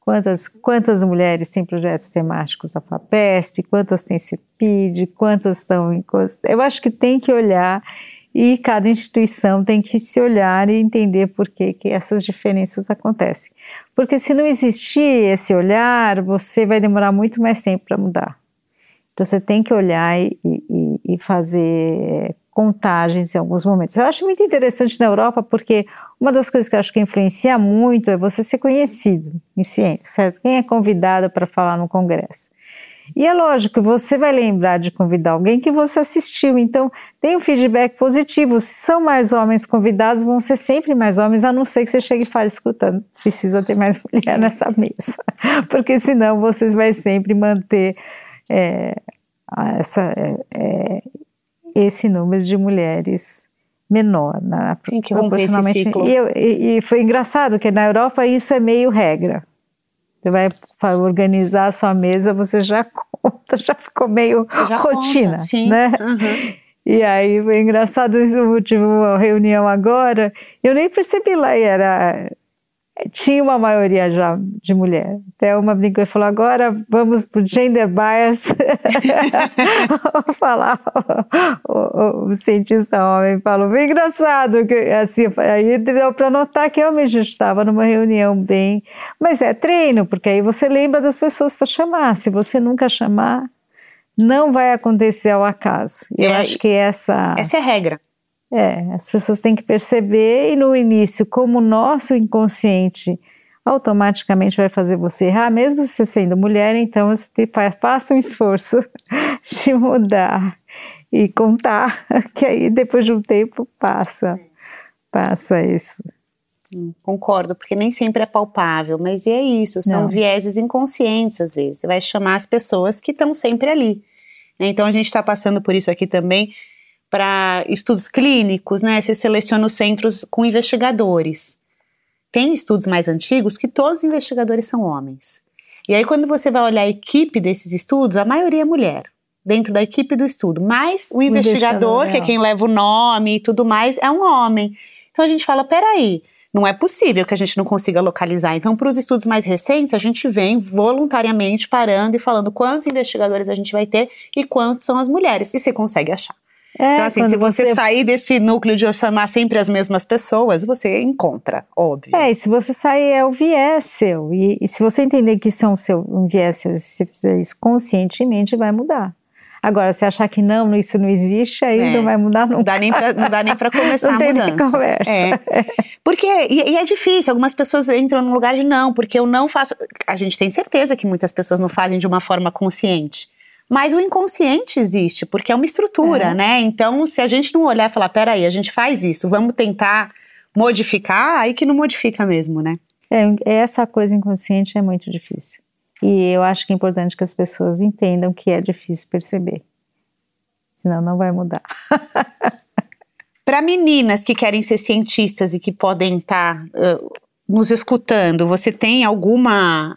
quantas, quantas mulheres têm projetos temáticos da FAPESP, quantas têm CEPID, quantas estão em. Eu acho que tem que olhar e cada instituição tem que se olhar e entender por que, que essas diferenças acontecem. Porque se não existir esse olhar, você vai demorar muito mais tempo para mudar. Então você tem que olhar e, e, e, fazer contagens em alguns momentos. Eu acho muito interessante na Europa porque uma das coisas que eu acho que influencia muito é você ser conhecido em ciência, certo? Quem é convidado para falar no congresso. E é lógico, você vai lembrar de convidar alguém que você assistiu, então tem um feedback positivo. Se são mais homens convidados, vão ser sempre mais homens, a não ser que você chegue e fale, escutando, precisa ter mais mulher nessa mesa, porque senão você vai sempre manter é, essa, é, é, esse número de mulheres menor. Na, Tem que romper esse ciclo. E, e, e, foi engraçado que na Europa isso é meio regra. Você vai organizar a sua mesa, você já conta, já ficou meio já rotina, conta, né? Uhum. E aí foi engraçado isso, último reunião agora, eu nem percebi lá, era tinha uma maioria já de mulher. Até uma brincou e falou: agora vamos para o gender bias. falar, o, o, o, cientista homem falou: bem engraçado. Que, assim, aí deu para notar que realmente estava numa reunião bem. Mas é treino, porque aí você lembra das pessoas para chamar. Se você nunca chamar, não vai acontecer ao acaso. Eu é, acho que essa. Essa é a regra. É, as pessoas têm que perceber e no início, como o nosso inconsciente automaticamente vai fazer você errar, mesmo você sendo mulher, então você faça um esforço de mudar e contar, que aí depois de um tempo passa, passa isso. Hum, concordo, porque nem sempre é palpável, mas é isso, são Não. vieses inconscientes às vezes. Você vai chamar as pessoas que estão sempre ali. Né? Então a gente está passando por isso aqui também para estudos clínicos, né? Você seleciona os centros com investigadores. Tem estudos mais antigos que todos os investigadores são homens. E aí, quando você vai olhar a equipe desses estudos, a maioria é mulher, dentro da equipe do estudo. Mas o, o investigador, investigador, que é, quem leva o nome e tudo mais, é um homem. Então a gente fala: peraí, não é possível que a gente não consiga localizar. Então, para os estudos mais recentes, a gente vem voluntariamente parando e falando quantos investigadores a gente vai ter e quantos são as mulheres. E você consegue achar. É, então, assim, se você, você, sair desse núcleo de eu chamar sempre as mesmas pessoas, você encontra, óbvio. É, e se você sair, é o viés seu. E, e se você entender que isso é um, seu, um viés seu, se você fizer isso conscientemente, vai mudar. Agora, se achar que não, isso não existe, aí é. não vai mudar nunca. Não dá nem pra, não dá nem para começar não a mudança. Nem conversa. É. Porque, e, e, é difícil, algumas pessoas entram no lugar de não, porque eu não faço. A gente tem certeza que muitas pessoas não fazem de uma forma consciente. Mas o inconsciente existe, porque é uma estrutura, é. né? Então, se a gente não olhar e falar, peraí, a gente faz isso, vamos tentar modificar, aí que não modifica mesmo, né? É, essa coisa inconsciente é muito difícil. E eu acho que é importante que as pessoas entendam que é difícil perceber. Senão não vai mudar. Para meninas que querem ser cientistas e que podem estar tá, uh, nos escutando, você tem alguma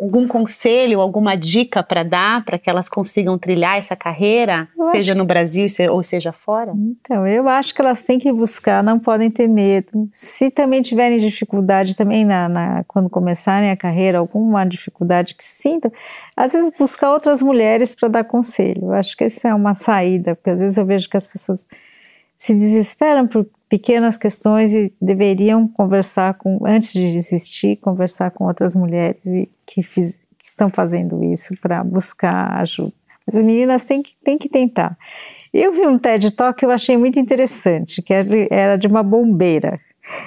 algum conselho, alguma dica para dar para que elas consigam trilhar essa carreira, eu seja no Brasil ou seja fora? Então, eu acho que elas têm que buscar, não podem ter medo. Se também tiverem dificuldade também na, na quando começarem a carreira, alguma dificuldade que sintam, às vezes buscar outras mulheres para dar conselho. Eu acho que essa é uma saída, porque às vezes eu vejo que as pessoas se desesperam por pequenas questões e deveriam conversar com, antes de desistir, conversar com outras mulheres e que, fiz, que estão fazendo isso para buscar ajuda. Mas as meninas têm que, têm que tentar. Eu vi um TED Talk que eu achei muito interessante, que era de uma bombeira.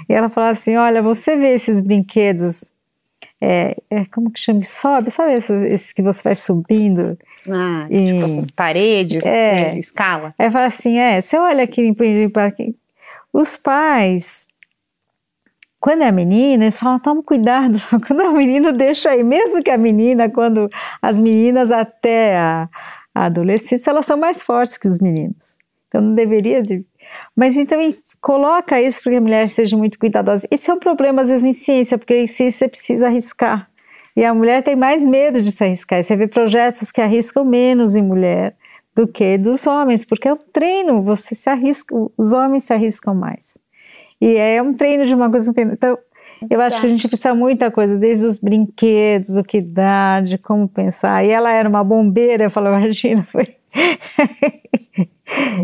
E ela falava assim: Olha, você vê esses brinquedos, é, é como que chama? Sobe, sabe esses, esses, que você vai subindo? Ah, e, tipo essas paredes, é, escala. É, fala assim: é, você olha aqui em parque, os pais quando é menina, eles falam, toma cuidado, quando é menino, deixa aí. Mesmo que a menina, quando as meninas até a, a adolescência, elas são mais fortes que os meninos. Então não deveria. De... Mas então coloca isso para que a mulher seja muito cuidadosa. Isso é um problema, às vezes, em ciência, porque em ciência você precisa arriscar. E a mulher tem mais medo de se arriscar. Você vê projetos que arriscam menos em mulher do que dos homens, porque é um treino, você se arrisca, os homens se arriscam mais. E é um treino de uma coisa que Então, eu acho que a gente precisa muita coisa, desde os brinquedos, o que dá, de como pensar. E ela era uma bombeira, eu falei, imagina, foi.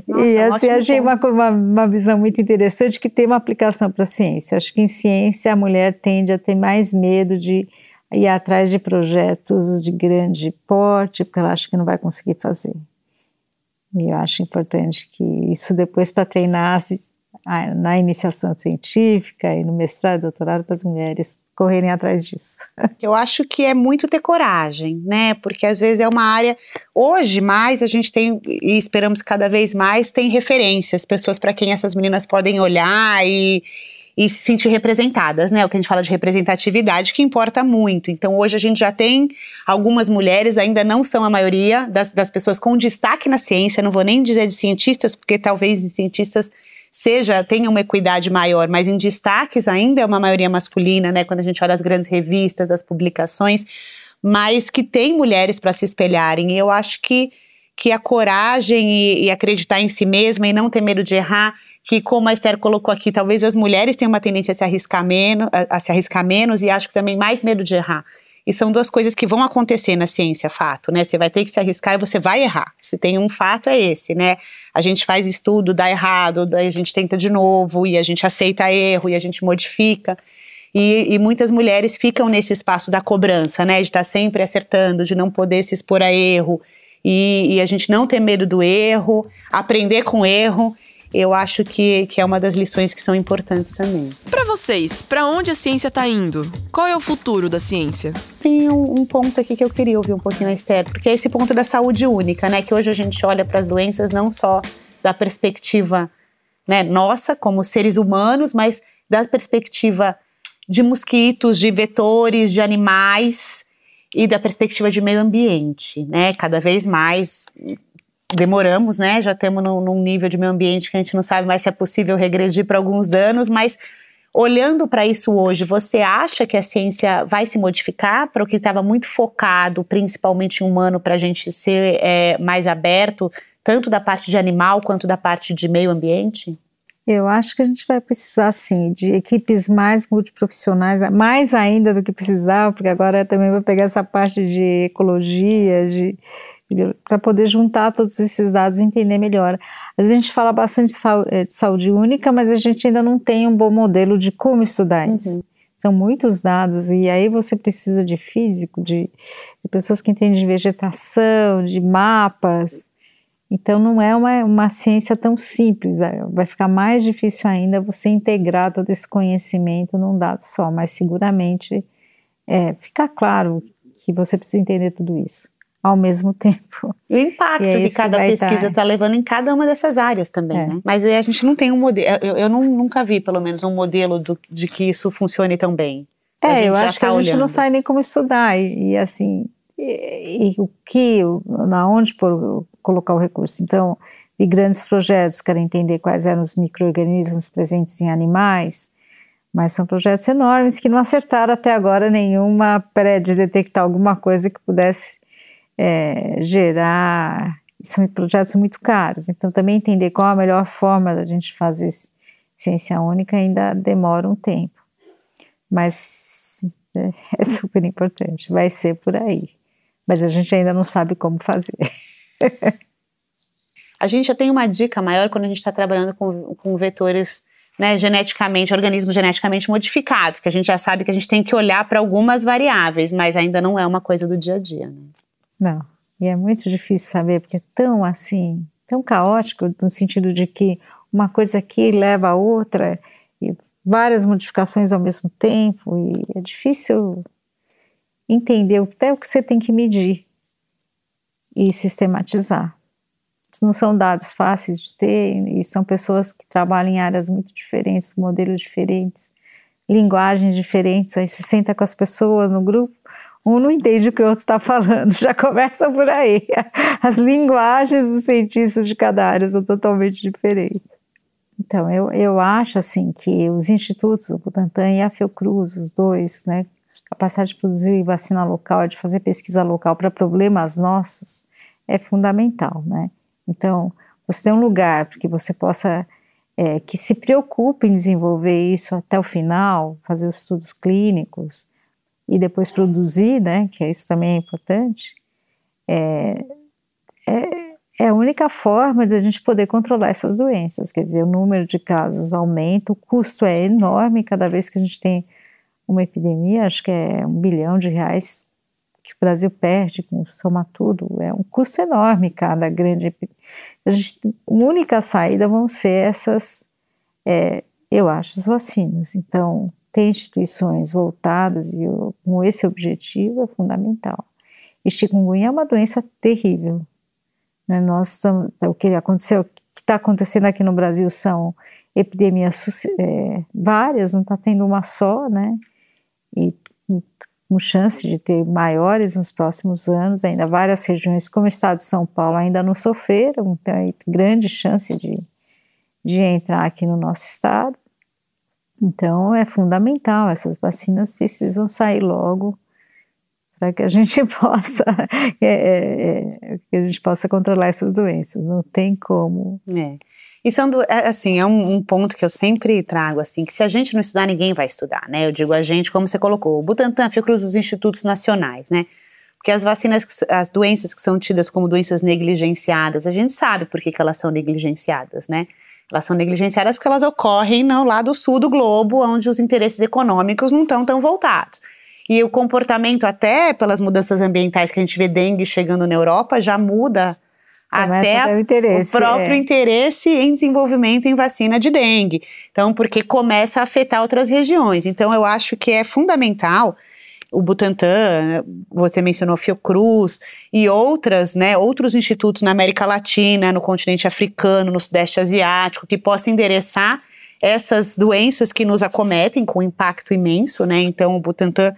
Nossa, e assim, achei uma, uma, uma, visão muito interessante que tem uma aplicação para a ciência. Acho que em ciência a mulher tende a ter mais medo de ir atrás de projetos de grande porte, porque ela acha que não vai conseguir fazer. E eu acho importante que isso depois para treinar na iniciação científica e no mestrado e doutorado para as mulheres correrem atrás disso. Eu acho que é muito ter coragem, né? Porque às vezes é uma área. Hoje, mais a gente tem, e esperamos cada vez mais, tem referências, pessoas para quem essas meninas podem olhar e, e se sentir representadas, né? O que a gente fala de representatividade, que importa muito. Então, hoje a gente já tem algumas mulheres, ainda não são a maioria das, das pessoas com destaque na ciência, não vou nem dizer de cientistas, porque talvez de cientistas seja tenha uma equidade maior, mas em destaques ainda é uma maioria masculina, né? Quando a gente olha as grandes revistas, as publicações, mas que tem mulheres para se espelharem. E eu acho que, que a coragem e, e acreditar em si mesma e não ter medo de errar que como a Esther colocou aqui, talvez as mulheres tenham uma tendência a se arriscar menos, a, a, se arriscar menos e acho que também mais medo de errar. E são duas coisas que vão acontecer na ciência, fato, né? Você vai ter que se arriscar e você vai errar. Se tem um fato, é esse, né? A gente faz estudo, dá errado, daí a gente tenta de novo, e a gente aceita erro, e a gente modifica. E, e, muitas mulheres ficam nesse espaço da cobrança, né? De estar sempre acertando, de não poder se expor a erro. E, e a gente não ter medo do erro, aprender com erro eu acho que, que é uma das lições que são importantes também. Para vocês, para onde a ciência está indo? Qual é o futuro da ciência? Tem um, um, ponto aqui que eu queria ouvir um pouquinho a Esther, porque é esse ponto da saúde única, né? Que hoje a gente olha para as doenças não só da perspectiva né, nossa, como seres humanos, mas da perspectiva de mosquitos, de vetores, de animais e da perspectiva de meio ambiente, né? Cada vez mais demoramos, né? Já estamos num, num, nível de meio ambiente que a gente não sabe mais se é possível regredir para alguns danos, mas olhando para isso hoje, você acha que a ciência vai se modificar para o que estava muito focado, principalmente em humano, para a gente ser é, mais aberto, tanto da parte de animal quanto da parte de meio ambiente? Eu acho que a gente vai precisar, sim, de equipes mais multiprofissionais, mais ainda do que precisava, porque agora também vai pegar essa parte de ecologia, de para poder juntar todos esses dados e entender melhor. Às vezes a gente fala bastante de saúde, eh, de saúde única, mas a gente ainda não tem um bom modelo de como estudar isso. Uhum. São muitos dados, e aí você precisa de físico, de, de pessoas que entendem de vegetação, de mapas. Então não é uma, uma ciência tão simples, é, vai ficar mais difícil ainda você integrar todo esse conhecimento num dado só, mas seguramente é, fica claro que você precisa entender tudo isso ao mesmo tempo. E o impacto é que cada que pesquisa está levando em cada uma dessas áreas também, é. né? Mas a gente não tem um modelo, eu, eu não, nunca vi pelo menos um modelo do, de que isso funcione tão bem. É, eu acho tá que a gente não sabe nem como estudar e, e assim, e, e, o que, na onde por, colocar o recurso. Então, vi grandes projetos, quero entender quais eram os micro-organismos presentes em animais, mas são projetos enormes que não acertaram até agora nenhuma pré de detectar alguma coisa que pudesse é, gerar. São projetos muito caros, então também entender qual a melhor forma da gente fazer ciência única ainda demora um tempo. Mas é, é super importante, vai ser por aí. Mas a gente ainda não sabe como fazer. a gente já tem uma dica maior quando a gente está trabalhando com, com vetores né, geneticamente, organismos geneticamente modificados, que a gente já sabe que a gente tem que olhar para algumas variáveis, mas ainda não é uma coisa do dia a dia. Né? Não. E é muito difícil saber, porque é tão assim, tão caótico, no sentido de que uma coisa aqui leva a outra, e várias modificações ao mesmo tempo, e é difícil entender até o que você tem que medir e sistematizar. Não são dados fáceis de ter, e são pessoas que trabalham em áreas muito diferentes, modelos diferentes, linguagens diferentes. Aí você senta com as pessoas no grupo, um não entende o que o outro está falando, já começa por aí. As linguagens dos cientistas de cada área são totalmente diferentes. Então, eu, eu acho assim que os institutos, o Butantan e a Fiocruz, os dois, né, capacidade de produzir vacina local, de fazer pesquisa local para problemas nossos, é fundamental, né? Então, você tem um lugar que você possa, é, que se preocupe em desenvolver isso até o final, fazer os estudos clínicos, e depois produzir, né, que isso também é importante, é, é, é a única forma de a gente poder controlar essas doenças. Quer dizer, o número de casos aumenta, o custo é enorme cada vez que a gente tem uma epidemia, acho que é um bilhão de reais que o Brasil perde com soma tudo, é um custo enorme cada grande a gente a única saída vão ser essas é, eu acho as vacinas então ter instituições voltadas e, com esse objetivo é fundamental. E chikungunya é uma doença terrível. Né? Nós estamos, o que aconteceu, o que está acontecendo aqui no Brasil são epidemias é, várias, não está tendo uma só, né? E com chance de ter maiores nos próximos anos, ainda várias regiões, como o estado de São Paulo, ainda não sofreram, então tem grande chance de, de entrar aqui no nosso estado. Então é fundamental, essas vacinas precisam sair logo para que a gente possa é, é, é, que a gente possa controlar essas doenças. Não tem como. É. E são é, assim é um, um, ponto que eu sempre trago assim que se a gente não estudar ninguém vai estudar, né? Eu digo a gente como você colocou, o Butantan, Fiocruz, os institutos nacionais, né? Porque as vacinas, as doenças que são tidas como doenças negligenciadas, a gente sabe por que, que elas são negligenciadas, né? Elas são negligenciadas porque elas ocorrem no lado sul do globo, onde os interesses econômicos não estão tão voltados. E o comportamento, até pelas mudanças ambientais que a gente vê dengue chegando na Europa, já muda Começa até o, próprio é. interesse em desenvolvimento em vacina de dengue. Então, porque começa a afetar outras regiões. Então, eu acho que é fundamental o Butantan, você mencionou Fiocruz e outras, né, outros institutos na América Latina, no continente africano, no sudeste asiático, que possam endereçar essas doenças que nos acometem com impacto imenso, né? Então o Butantan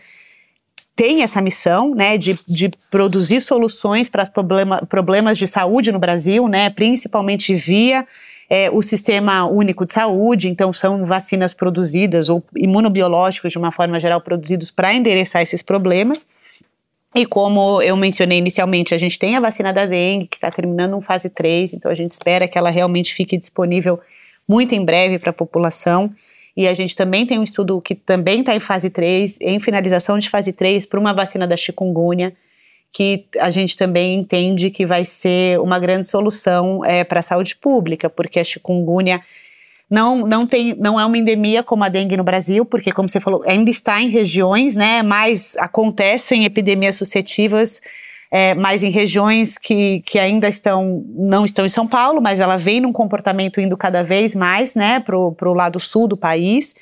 tem essa missão, né, de, de produzir soluções para problema, problemas de saúde no Brasil, né, principalmente via é, o Sistema Único de Saúde, então são vacinas produzidas ou imunobiológicos de uma forma geral produzidos para endereçar esses problemas. E como eu mencionei inicialmente, a gente tem a vacina da dengue, que está terminando um fase 3, então a gente espera que ela realmente fique disponível muito em breve para a população. E a gente também tem um estudo que também está em fase 3, em finalização de fase 3, para uma vacina da chikungunya, que a gente também entende que vai ser uma grande solução é, para a saúde pública, porque a chikungunya não, não, tem, não é uma endemia como a dengue no Brasil, porque, como você falou, ainda está em regiões, né, mas acontecem epidemias suscetivas, é, mas em regiões que, que ainda estão, não estão em São Paulo, mas ela vem num comportamento indo cada vez mais, né, para o lado sul do país,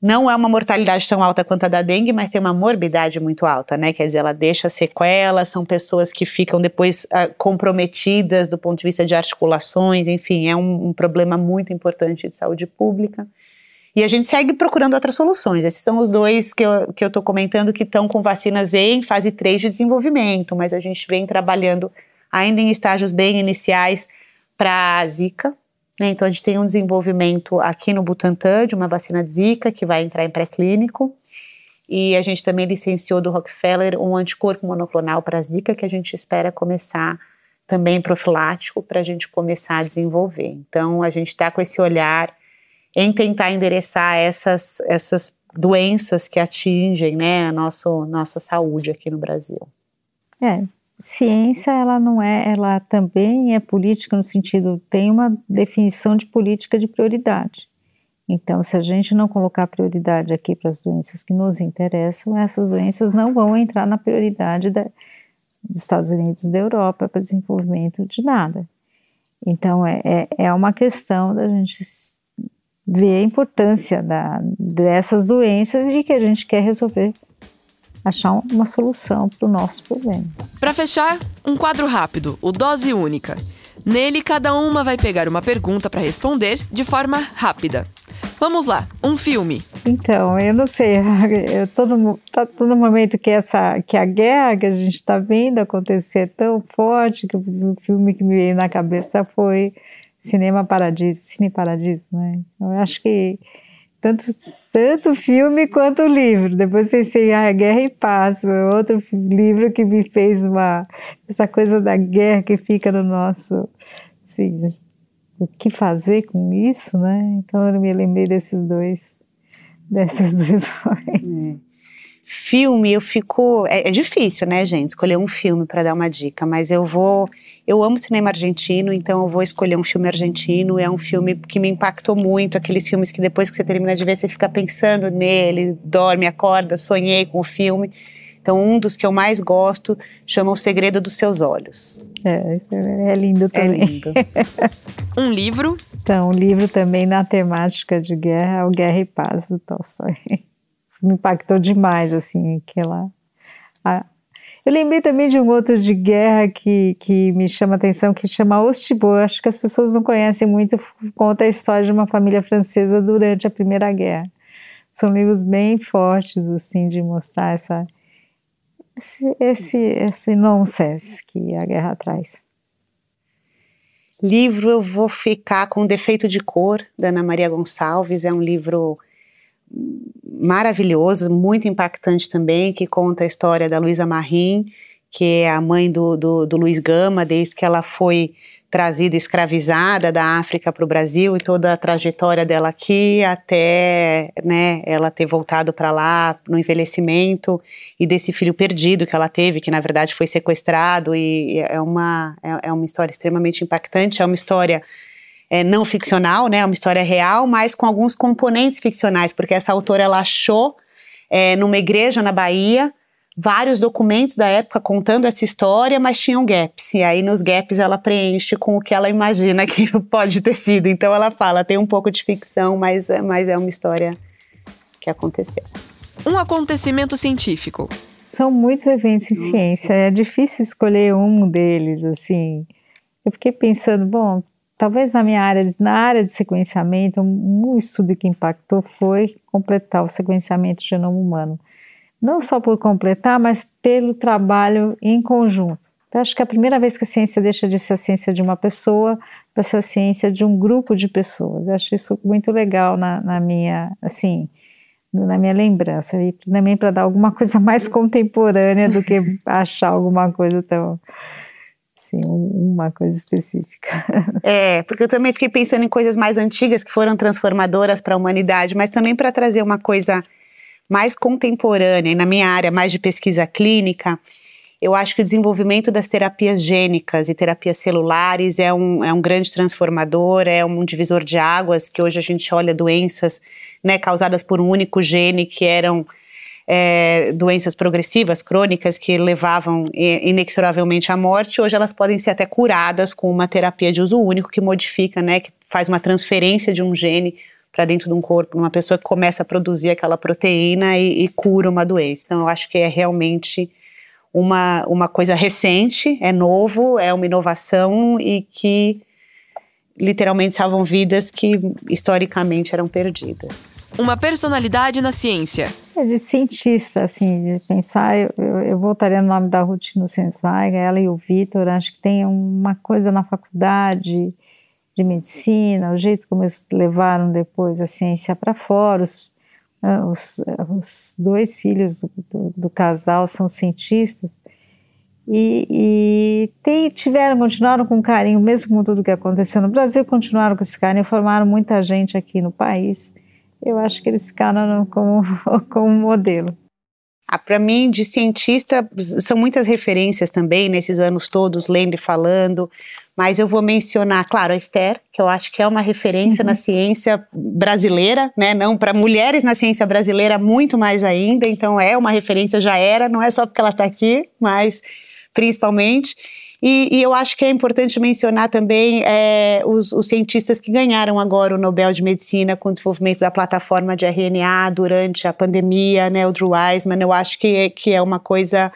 não é uma mortalidade tão alta quanto a da dengue, mas tem uma morbidade muito alta, né? Quer dizer, ela deixa sequelas, são pessoas que ficam depois uh, comprometidas do ponto de vista de articulações, enfim, é um, um, problema muito importante de saúde pública. E a gente segue procurando outras soluções. Esses são os dois que eu estou que eu comentando que estão com vacinas em fase 3 de desenvolvimento, mas a gente vem trabalhando ainda em estágios bem iniciais para a Zika? Então, a gente tem um desenvolvimento aqui no Butantan de uma vacina de Zika que vai entrar em pré-clínico. E a gente também licenciou do Rockefeller um anticorpo monoclonal para a Zika que a gente espera começar também profilático para a gente começar a desenvolver. Então, a gente está com esse olhar em tentar endereçar essas, essas doenças que atingem né, a nosso, nossa saúde aqui no Brasil. É, ciência ela não é, ela também é política no sentido tem uma definição de política de prioridade. Então, se a gente não colocar prioridade aqui para as doenças que nos interessam, essas doenças não vão entrar na prioridade da, dos Estados Unidos da Europa para desenvolvimento de nada. Então, é, é, é uma questão da gente ver a importância da, dessas doenças e de que a gente quer resolver achar uma solução para o nosso problema. Para fechar, um quadro rápido, o Dose Única. Nele, cada uma vai pegar uma pergunta para responder de forma rápida. Vamos lá, um filme. Então, eu não sei, eu tô no, tá, tô no momento que, essa, que a guerra que a gente está vendo acontecer é tão forte que o filme que me veio na cabeça foi Cinema Paradiso, Cine Paradiso, né? Eu acho que tanto, tanto filme quanto livro. Depois pensei, ah, Guerra e Paz, outro livro que me fez uma essa coisa da guerra que fica no nosso assim, o que fazer com isso, né? Então eu me lembrei desses dois desses dois momentos. É filme, eu fico. É, é, difícil, né, gente, escolher um filme para dar uma dica, mas eu vou. Eu amo cinema argentino, então eu vou escolher um filme argentino. É um filme que me impactou muito, aqueles filmes que depois que você termina de ver, você fica pensando nele, dorme, acorda, sonhei com o filme. Então, um dos que eu mais gosto chama O Segredo dos Seus Olhos. É, é lindo é também. É lindo. um livro? Então, um livro também na temática de guerra é o Guerra e Paz, do Tolstói me impactou demais, assim, aquela... A, eu lembrei também de um outro de guerra que, que me chama atenção, que chama Ostibor. Acho que as pessoas não conhecem muito, conta a história de uma família francesa durante a Primeira Guerra. São livros bem fortes, assim, de mostrar essa, esse, esse, esse nonsense que a guerra traz. Livro, eu vou ficar com Defeito de Cor, da Ana Maria Gonçalves. É um livro maravilhoso, muito impactante também, que conta a história da Luísa Marim, que é a mãe do, do, do Luiz Gama, desde que ela foi trazida escravizada da África para o Brasil e toda a trajetória dela aqui até né, ela ter voltado para lá no envelhecimento e desse filho perdido que ela teve, que na verdade foi sequestrado e é uma, é, é uma história extremamente impactante, é uma história é, não ficcional, né, é uma história real, mas com alguns componentes ficcionais, porque essa autora ela achou é, numa igreja na Bahia vários documentos da época contando essa história, mas tinham gaps. E aí nos gaps ela preenche com o que ela imagina que pode ter sido. Então ela fala, tem um pouco de ficção, mas, mas é uma história que aconteceu. Um acontecimento científico. São muitos eventos em Nossa. ciência, é difícil escolher um deles, assim. Eu fiquei pensando, bom, talvez na minha área, na área de sequenciamento, um, estudo que impactou foi completar o sequenciamento do genoma humano. Não só por completar, mas pelo trabalho em conjunto. Então, acho que é a primeira vez que a ciência deixa de ser a ciência de uma pessoa para ser a ciência de um grupo de pessoas. Eu acho isso muito legal na, na minha, assim, na minha lembrança. E também para dar alguma coisa mais contemporânea do que achar alguma coisa tão Sim, uma coisa específica. É, porque eu também fiquei pensando em coisas mais antigas que foram transformadoras para a humanidade, mas também para trazer uma coisa mais contemporânea, e na minha área mais de pesquisa clínica, Eu acho que o desenvolvimento das terapias gênicas e terapias celulares é um, é um grande transformador, é um divisor de águas, que hoje a gente olha doenças né, causadas por um único gene que eram é, doenças progressivas, crônicas, que levavam inexoravelmente à morte, hoje elas podem ser até curadas com uma terapia de uso único que modifica, né, que faz uma transferência de um gene para dentro de um corpo, uma pessoa que começa a produzir aquela proteína e, e cura uma doença. Então, eu acho que é realmente uma, uma coisa recente, é novo, é uma inovação e que literalmente salvam vidas que historicamente eram perdidas. Uma personalidade na ciência. É de cientista, assim, de pensar, eu, eu, eu voltaria no nome da Ruth Nussensweig, ela e o Vitor, acho que tem uma coisa na faculdade de medicina, o jeito como eles levaram depois a ciência para fora, os, né, os, os, dois filhos do, do, do casal são cientistas, e, e tem, tiveram, continuaram com carinho, mesmo com tudo que aconteceu no Brasil, continuaram com esse carinho, formaram muita gente aqui no país. Eu acho que eles ficaram como, como modelo. Ah, Para mim, de cientista, são muitas referências também nesses anos todos, lendo e falando, mas eu vou mencionar, claro, a Esther, que eu acho que é uma referência na ciência brasileira, né? Não para mulheres na ciência brasileira, muito mais ainda, então é uma referência, já era, não é só porque ela está aqui, mas principalmente. E, e, eu acho que é importante mencionar também é, os, os, cientistas que ganharam agora o Nobel de Medicina com o desenvolvimento da plataforma de RNA durante a pandemia, né, o Drew Weissman. Eu acho que, que é uma coisa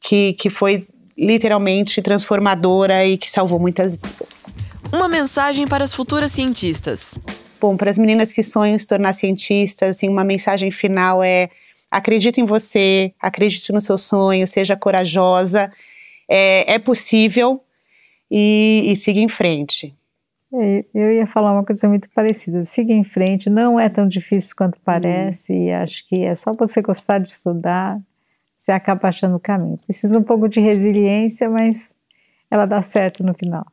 que, que foi literalmente transformadora e que salvou muitas vidas. Uma mensagem para as futuras cientistas. Bom, para as meninas que sonham se tornar cientistas, assim, uma mensagem final é acredite em você, acredite no seu sonho, seja corajosa é, é possível e, e siga em frente. É, eu ia falar uma coisa muito parecida. Siga em frente, não é tão difícil quanto parece, hum. e acho que é só você gostar de estudar, você acaba achando o caminho. Precisa um pouco de resiliência, mas ela dá certo no final.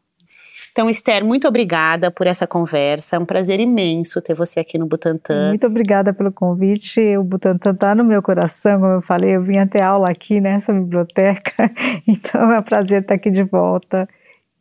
Então, Esther, muito obrigada por essa conversa. É um prazer imenso ter você aqui no Butantan. Muito obrigada pelo convite. O Butantan está no meu coração, como eu falei. Eu vim até aula aqui nessa biblioteca, então é um prazer estar aqui de volta.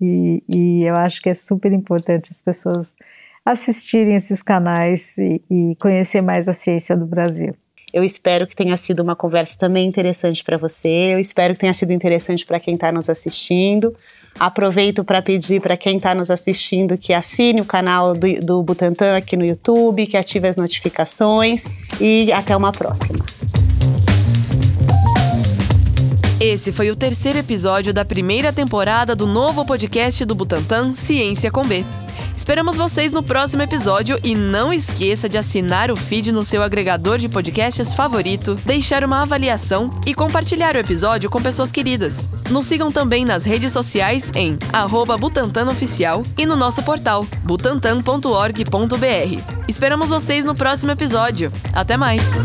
E, e eu acho que é super importante as pessoas assistirem esses canais e, e conhecer mais a ciência do Brasil. Eu espero que tenha sido uma conversa também interessante para você. Eu espero que tenha sido interessante para quem está nos assistindo. Aproveito para pedir para quem está nos assistindo que assine o canal do, do Butantan aqui no YouTube, que ative as notificações e até uma próxima. Esse foi o terceiro episódio da primeira temporada do novo podcast do Butantan Ciência com B. Esperamos vocês no próximo episódio e não esqueça de assinar o feed no seu agregador de podcasts favorito, deixar uma avaliação e compartilhar o episódio com pessoas queridas. Nos sigam também nas redes sociais em @butantanoficial e no nosso portal butantan.org.br. Esperamos vocês no próximo episódio. Até mais!